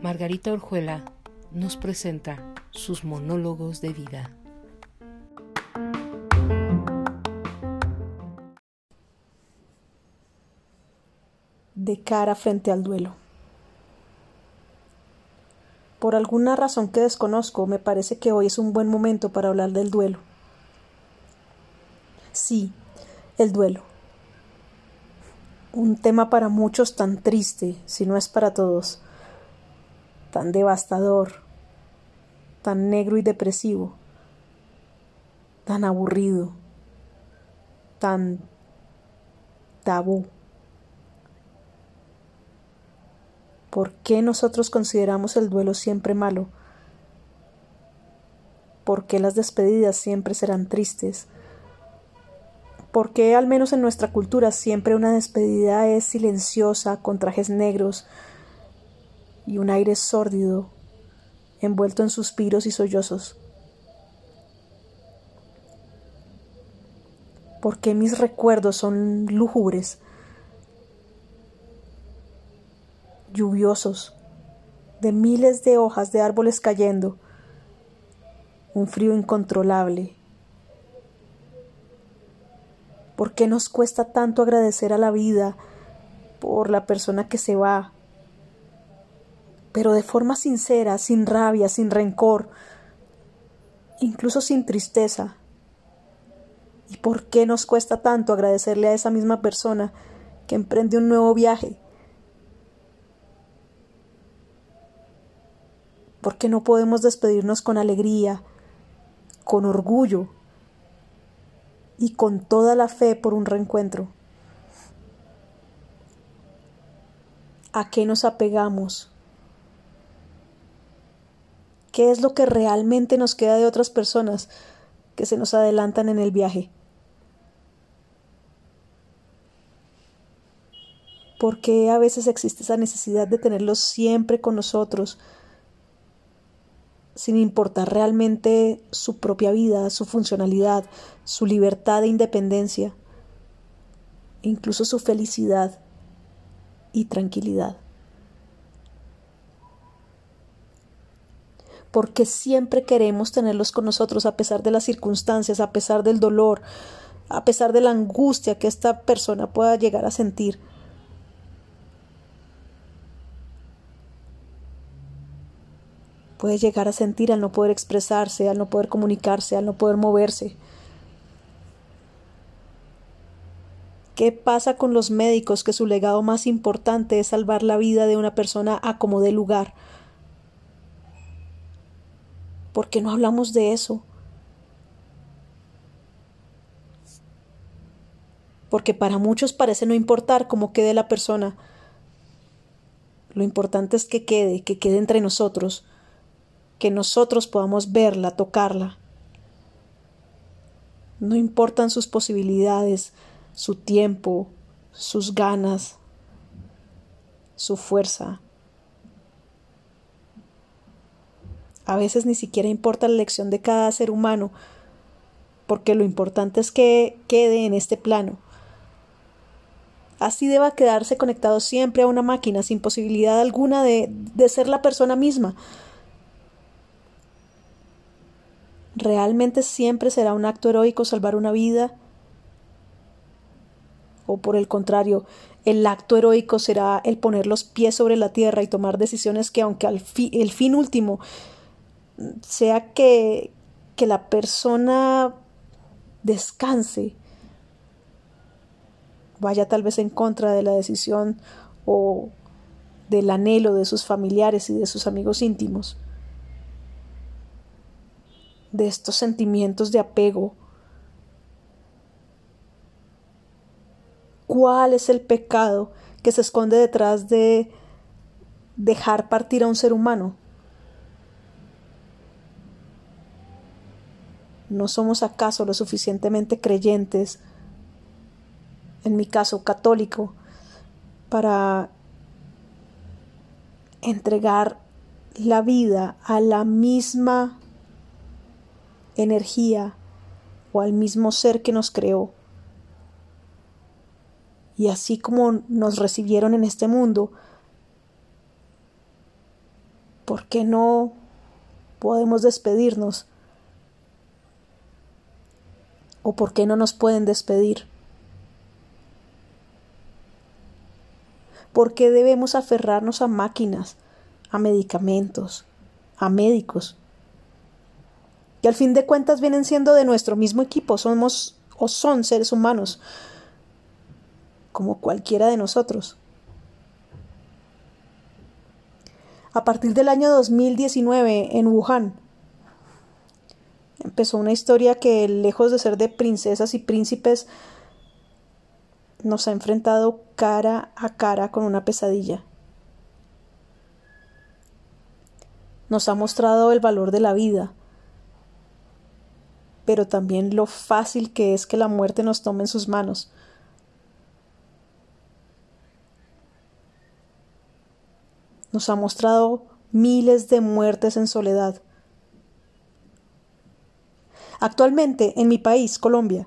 Margarita Orjuela nos presenta sus monólogos de vida. De cara frente al duelo. Por alguna razón que desconozco, me parece que hoy es un buen momento para hablar del duelo. Sí, el duelo. Un tema para muchos tan triste, si no es para todos tan devastador, tan negro y depresivo, tan aburrido, tan tabú. ¿Por qué nosotros consideramos el duelo siempre malo? ¿Por qué las despedidas siempre serán tristes? ¿Por qué, al menos en nuestra cultura, siempre una despedida es silenciosa, con trajes negros, y un aire sórdido, envuelto en suspiros y sollozos. ¿Por qué mis recuerdos son lúgubres, lluviosos, de miles de hojas de árboles cayendo, un frío incontrolable? ¿Por qué nos cuesta tanto agradecer a la vida por la persona que se va, pero de forma sincera, sin rabia, sin rencor, incluso sin tristeza. ¿Y por qué nos cuesta tanto agradecerle a esa misma persona que emprende un nuevo viaje? ¿Por qué no podemos despedirnos con alegría, con orgullo y con toda la fe por un reencuentro? ¿A qué nos apegamos? ¿Qué es lo que realmente nos queda de otras personas que se nos adelantan en el viaje? ¿Por qué a veces existe esa necesidad de tenerlos siempre con nosotros, sin importar realmente su propia vida, su funcionalidad, su libertad e independencia, incluso su felicidad y tranquilidad? porque siempre queremos tenerlos con nosotros a pesar de las circunstancias, a pesar del dolor, a pesar de la angustia que esta persona pueda llegar a sentir. Puede llegar a sentir al no poder expresarse, al no poder comunicarse, al no poder moverse. ¿Qué pasa con los médicos que su legado más importante es salvar la vida de una persona a como de lugar? ¿Por qué no hablamos de eso? Porque para muchos parece no importar cómo quede la persona. Lo importante es que quede, que quede entre nosotros, que nosotros podamos verla, tocarla. No importan sus posibilidades, su tiempo, sus ganas, su fuerza. A veces ni siquiera importa la elección de cada ser humano, porque lo importante es que quede en este plano. Así deba quedarse conectado siempre a una máquina sin posibilidad alguna de, de ser la persona misma. ¿Realmente siempre será un acto heroico salvar una vida? ¿O por el contrario, el acto heroico será el poner los pies sobre la tierra y tomar decisiones que aunque al el fin último sea que la persona descanse, vaya tal vez en contra de la decisión o del anhelo de sus familiares y de sus amigos íntimos, de estos sentimientos de apego. ¿Cuál es el pecado que se esconde detrás de dejar partir a un ser humano? ¿No somos acaso lo suficientemente creyentes, en mi caso católico, para entregar la vida a la misma energía o al mismo ser que nos creó? Y así como nos recibieron en este mundo, ¿por qué no podemos despedirnos? ¿O por qué no nos pueden despedir? ¿Por qué debemos aferrarnos a máquinas, a medicamentos, a médicos? Al fin de cuentas vienen siendo de nuestro mismo equipo, somos o son seres humanos, como cualquiera de nosotros. A partir del año 2019, en Wuhan, empezó una historia que, lejos de ser de princesas y príncipes, nos ha enfrentado cara a cara con una pesadilla. Nos ha mostrado el valor de la vida, pero también lo fácil que es que la muerte nos tome en sus manos. Nos ha mostrado miles de muertes en soledad. Actualmente, en mi país, Colombia,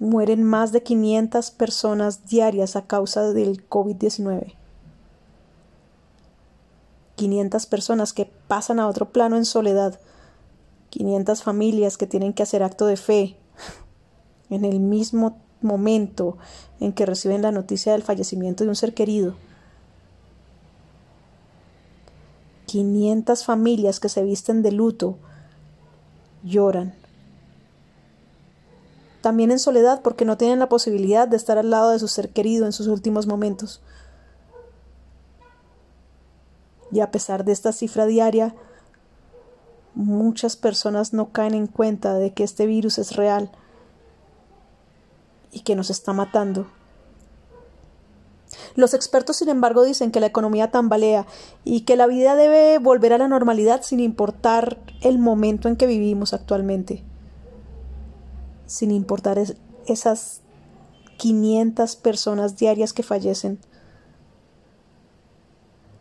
mueren más de 500 personas diarias a causa del COVID-19. 500 personas que pasan a otro plano en soledad 500 familias que tienen que hacer acto de fe en el mismo momento en que reciben la noticia del fallecimiento de un ser querido. 500 familias que se visten de luto lloran. También en soledad porque no tienen la posibilidad de estar al lado de su ser querido en sus últimos momentos. Y a pesar de esta cifra diaria, muchas personas no caen en cuenta de que este virus es real y que nos está matando. Los expertos, sin embargo, dicen que la economía tambalea y que la vida debe volver a la normalidad sin importar el momento en que vivimos actualmente, sin importar esas 500 personas diarias que fallecen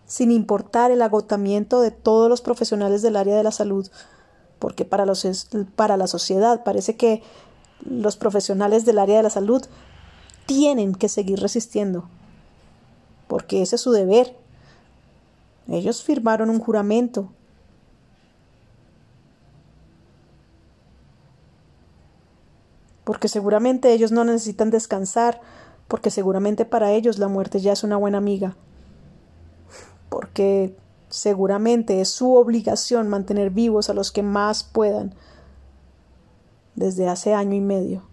sin importar el agotamiento de todos los profesionales del área de la salud, porque para, los, para la sociedad parece que los profesionales del área de la salud tienen que seguir resistiendo, porque ese es su deber. Ellos firmaron un juramento. Porque seguramente ellos no necesitan descansar, porque seguramente para ellos la muerte ya es una buena amiga porque seguramente es su obligación mantener vivos a los que más puedan desde hace año y medio.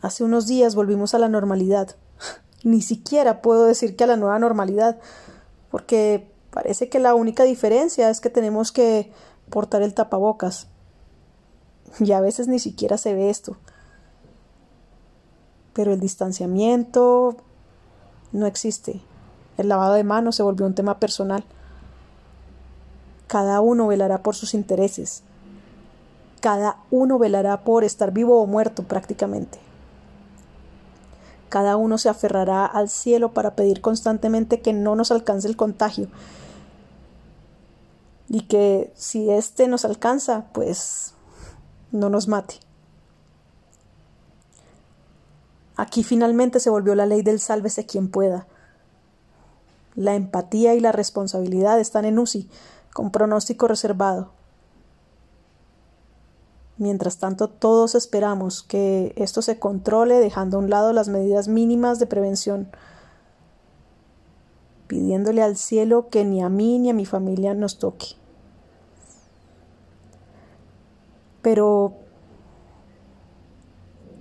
Hace unos días volvimos a la normalidad. Ni siquiera puedo decir que a la nueva normalidad, porque parece que la única diferencia es que tenemos que portar el tapabocas. Y a veces ni siquiera se ve esto pero el distanciamiento no existe. El lavado de manos se volvió un tema personal. Cada uno velará por sus intereses. Cada uno velará por estar vivo o muerto prácticamente. Cada uno se aferrará al cielo para pedir constantemente que no nos alcance el contagio. Y que si éste nos alcanza, pues no nos mate. Aquí finalmente se volvió la ley del sálvese quien pueda. La empatía y la responsabilidad están en UCI, con pronóstico reservado. Mientras tanto, todos esperamos que esto se controle dejando a un lado las medidas mínimas de prevención, pidiéndole al cielo que ni a mí ni a mi familia nos toque. Pero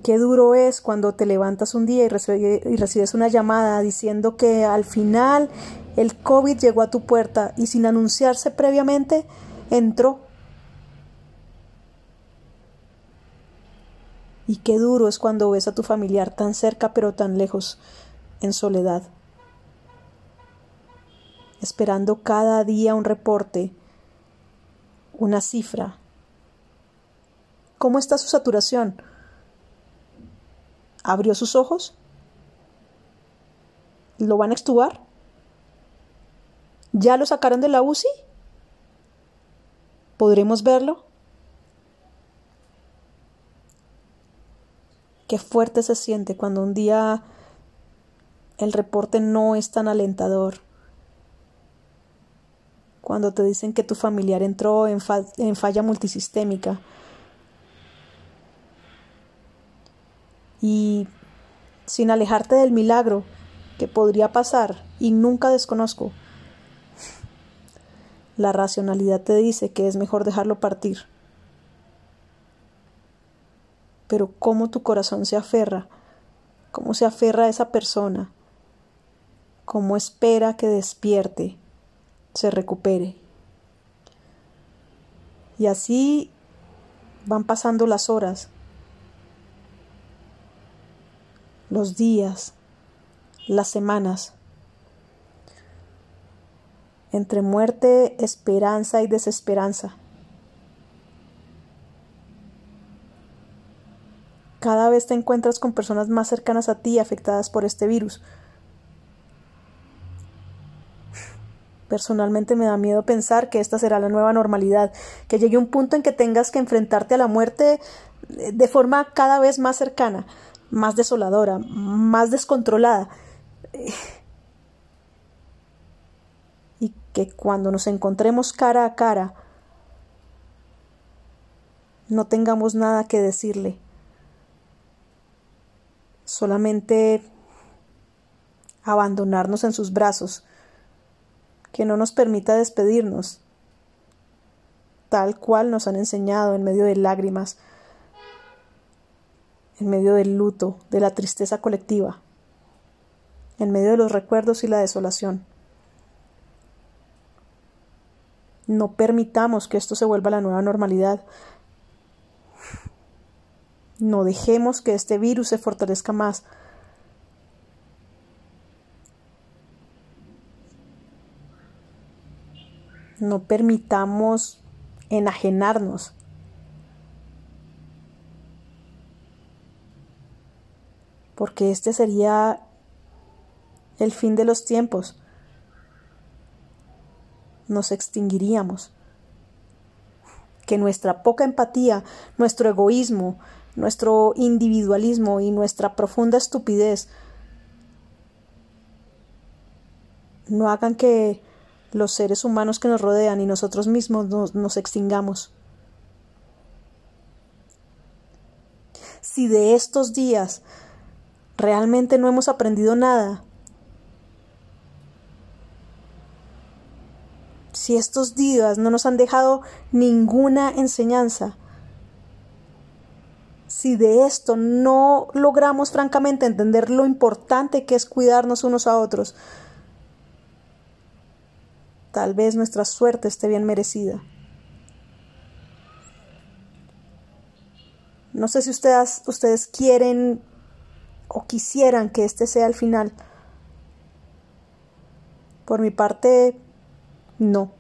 Qué duro es cuando te levantas un día y, recibes una llamada diciendo que al final el COVID llegó a tu puerta y sin anunciarse previamente entró. Y qué duro es cuando ves a tu familiar tan cerca pero tan lejos, en soledad, esperando cada día un reporte, una cifra. ¿Cómo está su saturación? abrió sus ojos, lo van a extubar, ya lo sacaron de la UCI, podremos verlo. Qué fuerte se siente cuando un día el reporte no es tan alentador. Cuando te dicen que tu familiar entró en, en falla multisistémica, Y sin alejarte del milagro que podría pasar y nunca desconozco, la racionalidad te dice que es mejor dejarlo partir. Pero cómo tu corazón se aferra, cómo se aferra a esa persona, cómo espera que despierte, se recupere. Y así van pasando las horas, los días, las semanas. Entre muerte, esperanza y desesperanza. Cada vez te encuentras con personas más cercanas a ti afectadas por este virus. Personalmente me da miedo pensar que esta será la nueva normalidad, que llegue un punto en que tengas que enfrentarte a la muerte de forma cada vez más cercana, más desoladora, más descontrolada. Y que cuando nos encontremos cara a cara, no tengamos nada que decirle. Solamente abandonarnos en sus brazos, que no nos permita despedirnos, tal cual nos han enseñado en medio de lágrimas, en medio del luto, de la tristeza colectiva, en medio de los recuerdos y la desolación. No permitamos que esto se vuelva la nueva normalidad. No dejemos que este virus se fortalezca más. No permitamos enajenarnos porque este sería el fin de los tiempos. Nos extinguiríamos. Que nuestra poca empatía, nuestro egoísmo, nuestro individualismo y nuestra profunda estupidez no hagan que los seres humanos que nos rodean y nosotros mismos nos, nos extingamos. Si de estos días realmente no hemos aprendido nada. Si estos días no nos han dejado ninguna enseñanza, si de esto no logramos francamente entender lo importante que es cuidarnos unos a otros, tal vez nuestra suerte esté bien merecida. No sé si ustedes, ustedes quieren o quisieran que este sea el final. Por mi parte, no.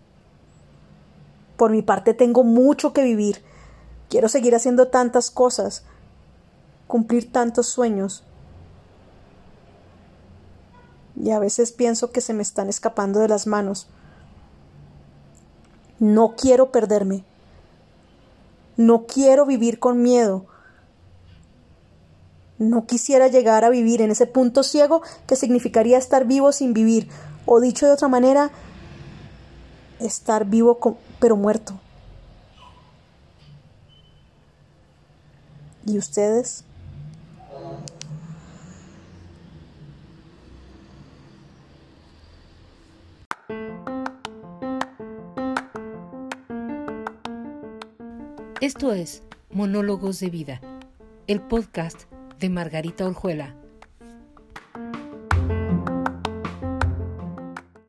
Por mi parte tengo mucho que vivir. Quiero seguir haciendo tantas cosas, cumplir tantos sueños. Y a veces pienso que se me están escapando de las manos. No quiero perderme. No quiero vivir con miedo. No quisiera llegar a vivir en ese punto ciego que significaría estar vivo sin vivir, o dicho de otra manera, estar vivo pero muerto. ¿Y ustedes? Esto es Monólogos de Vida, el podcast de Margarita Orjuela.